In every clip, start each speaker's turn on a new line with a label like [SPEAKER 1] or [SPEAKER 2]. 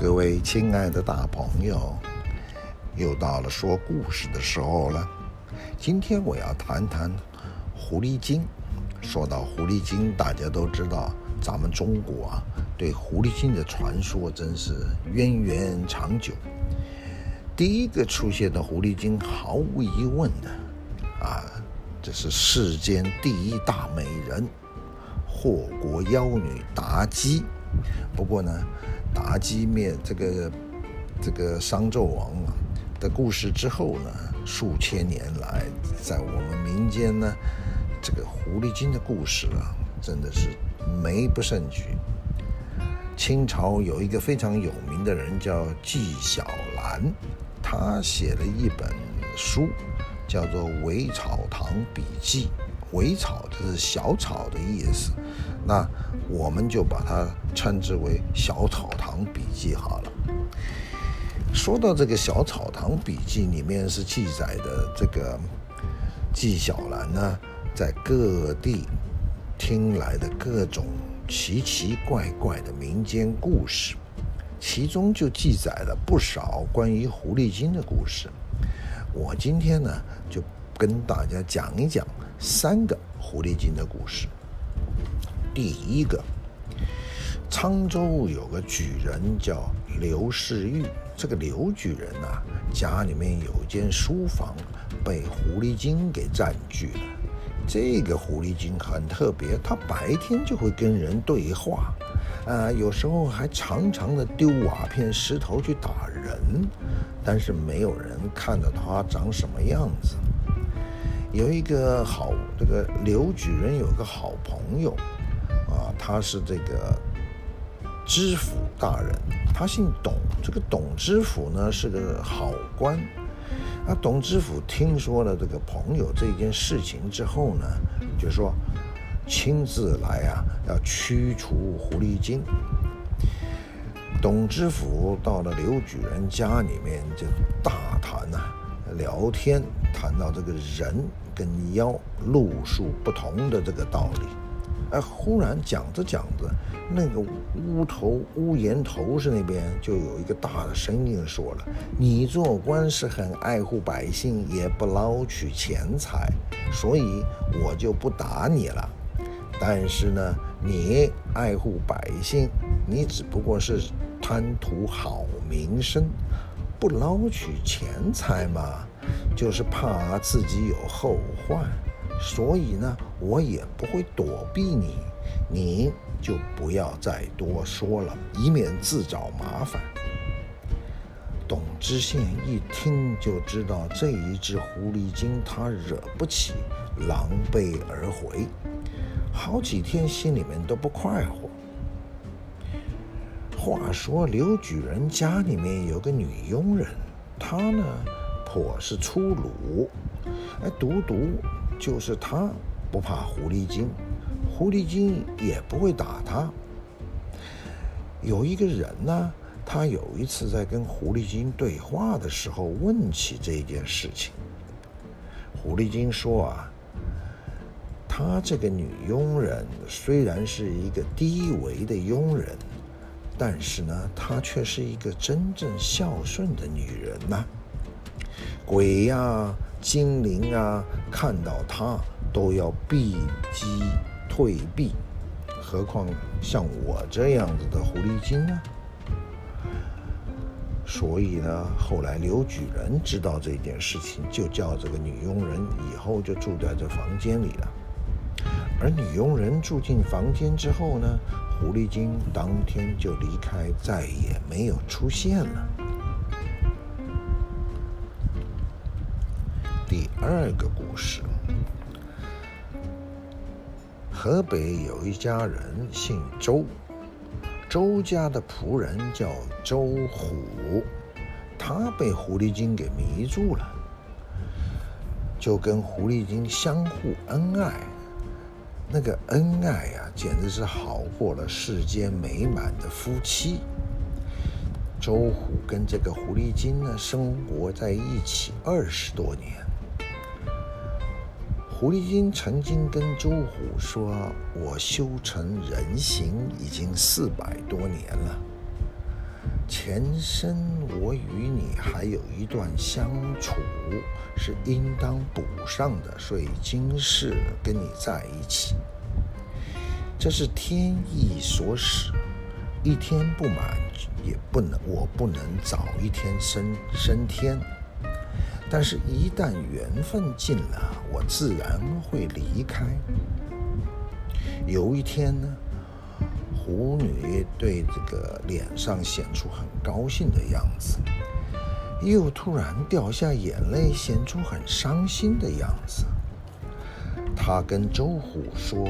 [SPEAKER 1] 各位亲爱的大朋友，又到了说故事的时候了。今天我要谈谈狐狸精。说到狐狸精，大家都知道，咱们中国啊，对狐狸精的传说真是渊源长久。第一个出现的狐狸精，毫无疑问的啊，这是世间第一大美人，祸国妖女妲己。不过呢，妲己灭这个这个商纣王啊的故事之后呢，数千年来，在我们民间呢，这个狐狸精的故事啊，真的是名不胜举。清朝有一个非常有名的人叫纪晓岚，他写了一本书，叫做《微草堂笔记》。微草就是小草的意思，那我们就把它称之为《小草笔记》好了。说到这个《小草堂笔记》，里面是记载的这个纪晓岚呢，在各地听来的各种奇奇怪怪的民间故事，其中就记载了不少关于狐狸精的故事。我今天呢，就跟大家讲一讲。三个狐狸精的故事。第一个，沧州有个举人叫刘世玉，这个刘举人啊，家里面有间书房被狐狸精给占据了。这个狐狸精很特别，他白天就会跟人对话，啊，有时候还常常的丢瓦片、石头去打人，但是没有人看到他长什么样子。有一个好，这个刘举人有个好朋友，啊，他是这个知府大人，他姓董。这个董知府呢是个好官，啊，董知府听说了这个朋友这件事情之后呢，就说亲自来啊，要驱除狐狸精。董知府到了刘举人家里面，就大谈呐、聊天谈到这个人跟妖路数不同的这个道理，哎，忽然讲着讲着，那个屋头屋檐头是那边就有一个大的声音说了：“你做官是很爱护百姓，也不捞取钱财，所以我就不打你了。但是呢，你爱护百姓，你只不过是贪图好名声。”不捞取钱财嘛，就是怕自己有后患，所以呢，我也不会躲避你，你就不要再多说了，以免自找麻烦。董知县一听就知道这一只狐狸精他惹不起，狼狈而回，好几天心里面都不快活。话说刘举人家里面有个女佣人，她呢颇是粗鲁，哎，独独就是她不怕狐狸精，狐狸精也不会打她。有一个人呢，他有一次在跟狐狸精对话的时候问起这件事情，狐狸精说啊，她这个女佣人虽然是一个低微的佣人。但是呢，她却是一个真正孝顺的女人呐、鬼呀、精灵啊，看到他都要避机退避，何况像我这样子的狐狸精呢？所以呢，后来刘举人知道这件事情，就叫这个女佣人以后就住在这房间里了。而女佣人住进房间之后呢，狐狸精当天就离开，再也没有出现了。二个故事，河北有一家人姓周，周家的仆人叫周虎，他被狐狸精给迷住了，就跟狐狸精相互恩爱。那个恩爱呀、简直是好过了世间美满的夫妻。周虎跟这个狐狸精呢，生活在一起二十多年。狐狸精曾经跟周虎说：“我修成人形已经四百多年了。”前生我与你还有一段相处，是应当补上的，所以今世跟你在一起。这是天意所使，一天不满也不能，我不能早一天升升天。但是，一旦缘分尽了，我自然会离开。有一天呢，狐女对这个脸上显出很高兴的样子，又突然掉下眼泪，显出很伤心的样子。她跟周虎说：“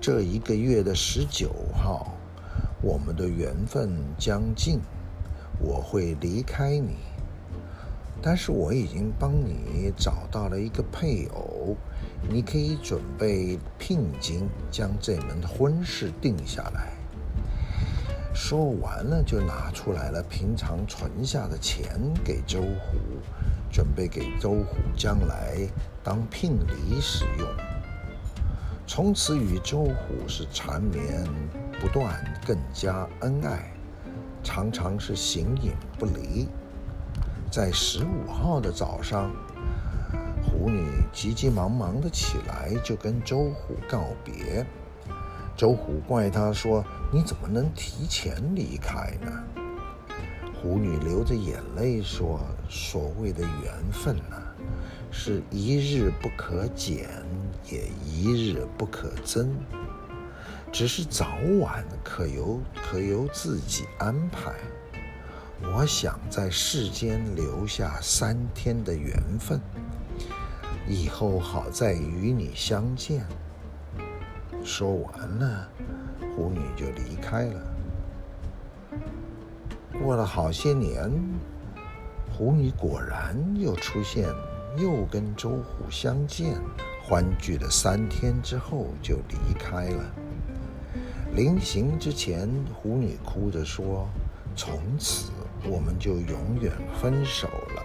[SPEAKER 1] 这一个月的十九号，我们的缘分将尽，我会离开你。”但是我已经帮你找到了一个配偶，你可以准备聘金，将这门婚事定下来。说完了，就拿出来了平常存下的钱给周虎，准备给周虎将来当聘礼使用。从此与周虎是缠绵不断，更加恩爱，常常是形影不离。在十五号的早上，狐女急急忙忙的起来，就跟周虎告别。周虎怪她说：“你怎么能提前离开呢？”狐女流着眼泪说：“所谓的缘分呢、是一日不可减，也一日不可增，只是早晚可由可由自己安排。”我想在世间留下三天的缘分，以后好再与你相见。说完了，狐女就离开了。过了好些年，狐女果然又出现，又跟周虎相见，欢聚了三天之后就离开了。临行之前，狐女哭着说：“从此。”我们就永远分手了。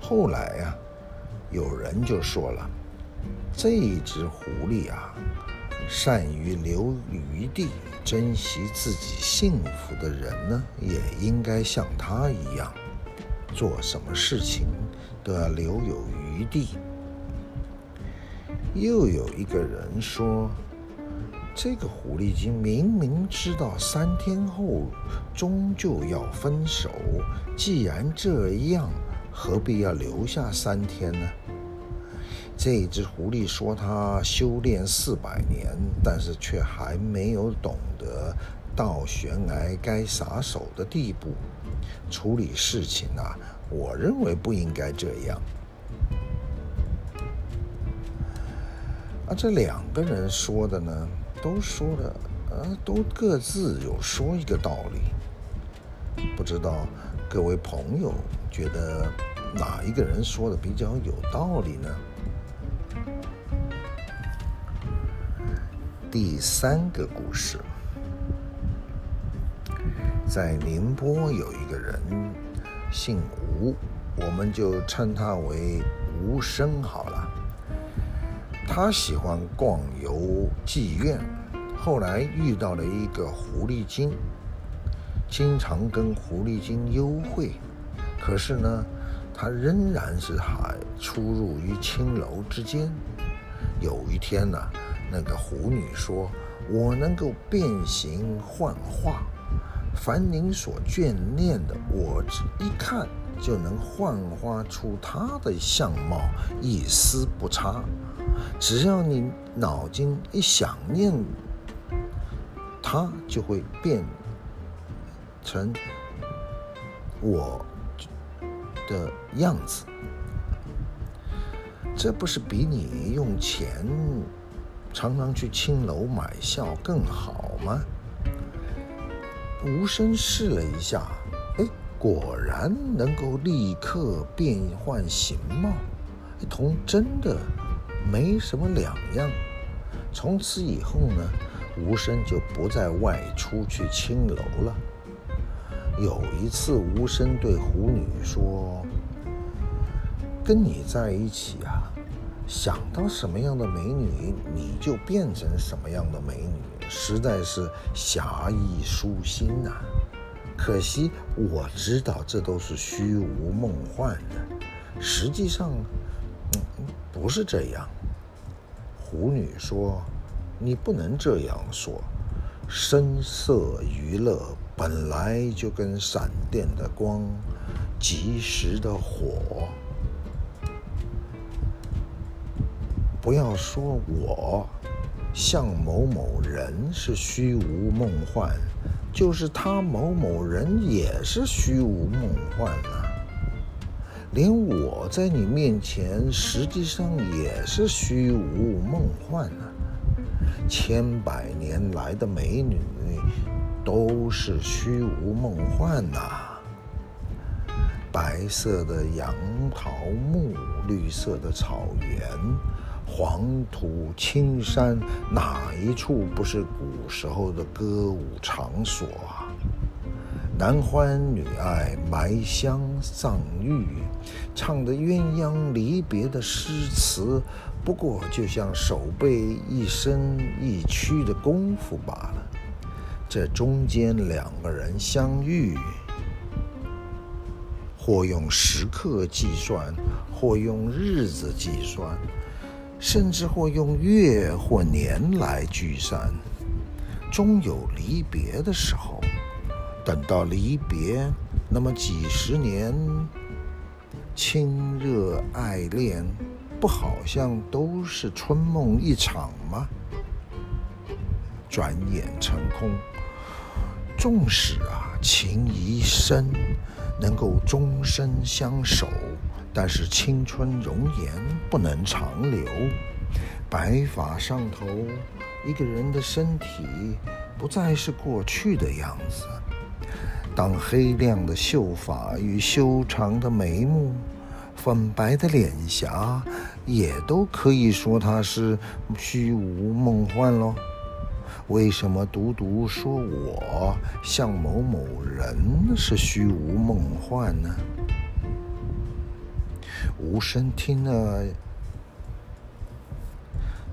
[SPEAKER 1] 后来呀、有人就说了，这只狐狸啊，善于留余地，珍惜自己幸福的人呢，也应该像他一样，做什么事情都要留有余地。又有一个人说。这个狐狸精明明知道三天后终究要分手，既然这样，何必要留下三天呢？这只狐狸说它修炼四百年，但是却还没有懂得到悬崖该撒手的地步。处理事情啊，我认为不应该这样。啊，这两个人说的呢？都说了，呃，都各自有说一个道理。不知道各位朋友觉得哪一个人说的比较有道理呢？第三个故事，在宁波有一个人姓吴，我们就称他为吴生好了。他喜欢逛游妓院，后来遇到了一个狐狸精，经常跟狐狸精幽会。可是呢，他仍然是还出入于青楼之间。有一天呢，那个狐女说：“我能够变形幻化，凡您所眷恋的，我只一看就能幻化出他的相貌，一丝不差。”只要你脑筋一想念，它就会变成我的样子。这不是比你用钱常常去青楼买笑更好吗？无声试了一下，哎，果然能够立刻变换形貌，同真的。没什么两样。从此以后呢，吴生就不再外出去青楼了。有一次，吴生对狐女说：“跟你在一起啊，想到什么样的美女，你就变成什么样的美女，实在是侠义舒心呐、可惜我知道这都是虚无梦幻的，实际上，嗯，不是这样。狐女说：“你不能这样说，声色娱乐本来就跟闪电的光，及时的火。”不要说我像某某人是虚无梦幻，就是他某某人也是虚无梦幻啊！连我在你面前，实际上也是虚无梦幻啊！千百年来的美女都是虚无梦幻呐、白色的杨桃木，绿色的草原。黄土青山，哪一处不是古时候的歌舞场所啊？男欢女爱，埋香葬玉，唱的鸳鸯离别的诗词，不过就像手背一伸一屈的功夫罢了。这中间两个人相遇，或用时刻计算，或用日子计算。甚至或用月或年来聚散，终有离别的时候。等到离别，那么几十年亲热爱恋，不好像都是春梦一场吗？转眼成空。纵使啊情谊深，能够终身相守。但是青春容颜不能长留，白发上头，一个人的身体不再是过去的样子。当黑亮的秀发与修长的眉目、粉白的脸颊，也都可以说他是虚无梦幻喽。为什么独独说我像某某人是虚无梦幻呢？无声听了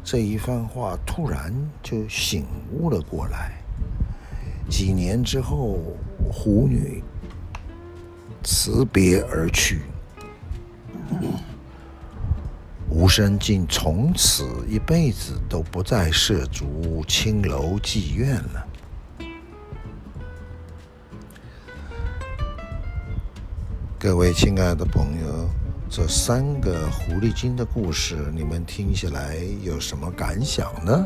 [SPEAKER 1] 这一番话，突然就醒悟了过来。几年之后，狐女辞别而去，无声竟从此一辈子都不再涉足青楼妓院了。各位亲爱的朋友。这三个狐狸精的故事，你们听起来有什么感想呢？